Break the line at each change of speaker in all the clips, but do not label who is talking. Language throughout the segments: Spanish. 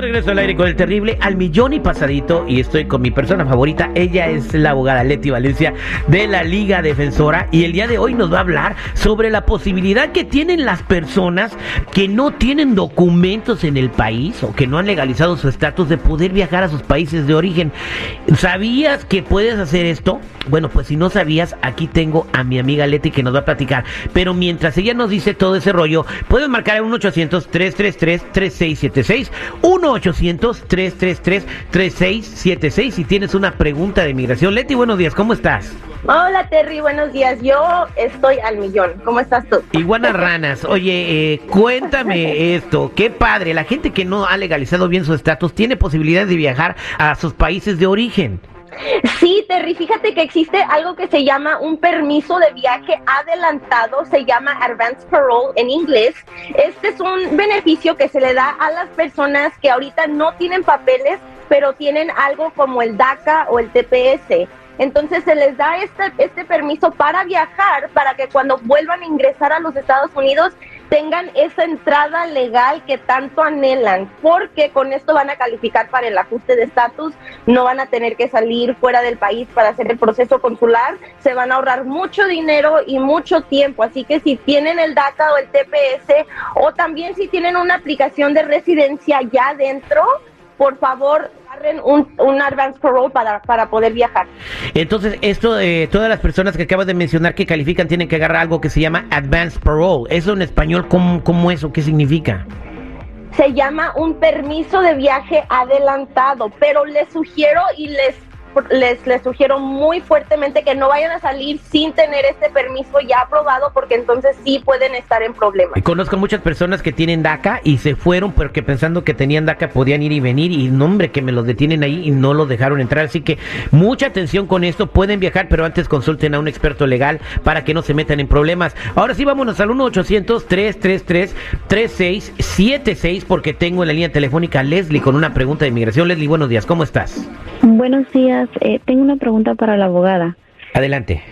Regreso al aire con el terrible al millón y pasadito y estoy con mi persona favorita. Ella es la abogada Leti Valencia de la Liga Defensora y el día de hoy nos va a hablar sobre la posibilidad que tienen las personas que no tienen documentos en el país o que no han legalizado su estatus de poder viajar a sus países de origen. ¿Sabías que puedes hacer esto? Bueno, pues si no sabías, aquí tengo a mi amiga Leti que nos va a platicar. Pero mientras ella nos dice todo ese rollo, puedes marcar en 1 800 333 3676 1-800-333-3676 si tienes una pregunta de inmigración. Leti, buenos días, ¿cómo estás?
Hola Terry, buenos días. Yo estoy al millón. ¿Cómo estás tú?
Iguana Ranas, oye, eh, cuéntame esto. Qué padre, la gente que no ha legalizado bien su estatus tiene posibilidad de viajar a sus países de origen.
Sí, Terry, fíjate que existe algo que se llama un permiso de viaje adelantado, se llama Advance Parole en inglés. Este es un beneficio que se le da a las personas que ahorita no tienen papeles, pero tienen algo como el DACA o el TPS. Entonces se les da este, este permiso para viajar, para que cuando vuelvan a ingresar a los Estados Unidos tengan esa entrada legal que tanto anhelan, porque con esto van a calificar para el ajuste de estatus, no van a tener que salir fuera del país para hacer el proceso consular, se van a ahorrar mucho dinero y mucho tiempo, así que si tienen el DACA o el TPS o también si tienen una aplicación de residencia ya dentro, por favor un, un advance parole para, para poder viajar.
Entonces, esto de todas las personas que acabas de mencionar que califican tienen que agarrar algo que se llama advance parole. ¿Eso en español cómo, cómo es o qué significa?
Se llama un permiso de viaje adelantado, pero les sugiero y les les, les sugiero muy fuertemente que no vayan a salir sin tener este permiso ya aprobado porque entonces sí pueden estar en problemas.
Conozco muchas personas que tienen DACA y se fueron porque pensando que tenían DACA podían ir y venir y no hombre que me los detienen ahí y no los dejaron entrar. Así que mucha atención con esto. Pueden viajar pero antes consulten a un experto legal para que no se metan en problemas. Ahora sí vámonos al 1-800-333-3676 porque tengo en la línea telefónica a Leslie con una pregunta de inmigración. Leslie, buenos días. ¿Cómo estás?
Buenos días. Eh, tengo una pregunta para la abogada.
Adelante.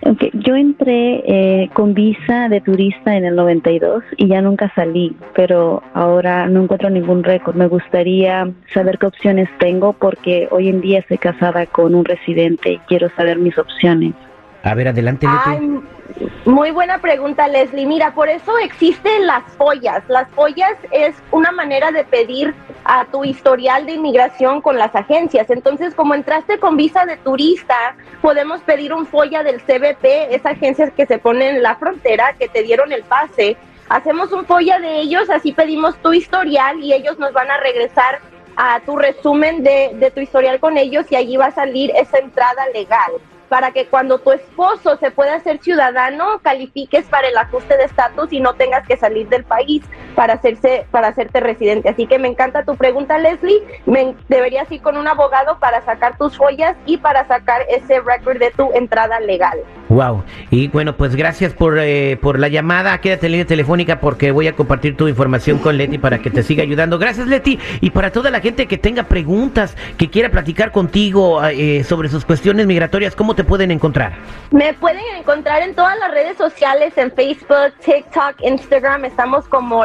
Okay. Yo entré eh, con visa de turista en el 92 y ya nunca salí, pero ahora no encuentro ningún récord. Me gustaría saber qué opciones tengo porque hoy en día estoy casada con un residente y quiero saber mis opciones.
A ver, adelante.
Ay, muy buena pregunta, Leslie. Mira, por eso existen las follas. Las follas es una manera de pedir a tu historial de inmigración con las agencias. Entonces, como entraste con visa de turista, podemos pedir un folla del CBP, esa agencia que se pone en la frontera, que te dieron el pase. Hacemos un folla de ellos, así pedimos tu historial y ellos nos van a regresar a tu resumen de, de tu historial con ellos y allí va a salir esa entrada legal para que cuando tu esposo se pueda hacer ciudadano, califiques para el ajuste de estatus y no tengas que salir del país para hacerse para hacerte residente. Así que me encanta tu pregunta, Leslie. Me, deberías ir con un abogado para sacar tus joyas y para sacar ese récord de tu entrada legal.
Wow. Y bueno, pues gracias por, eh, por la llamada. Quédate en línea telefónica porque voy a compartir tu información con Leti para que te siga ayudando. Gracias, Leti. Y para toda la gente que tenga preguntas, que quiera platicar contigo eh, sobre sus cuestiones migratorias, ¿cómo te pueden encontrar?
Me pueden encontrar en todas las redes sociales, en Facebook, TikTok, Instagram. Estamos como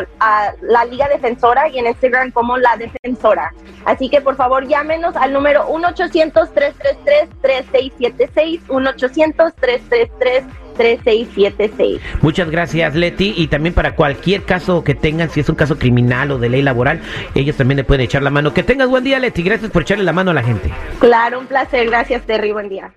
la Liga Defensora y en Instagram como La Defensora. Así que por favor llámenos al número 1-800-333-3676, 1-800-333-3676.
Muchas gracias, Leti. Y también para cualquier caso que tengan, si es un caso criminal o de ley laboral, ellos también le pueden echar la mano. Que tengas buen día, Leti. Gracias por echarle la mano a la gente.
Claro, un placer. Gracias, Terry. Buen día.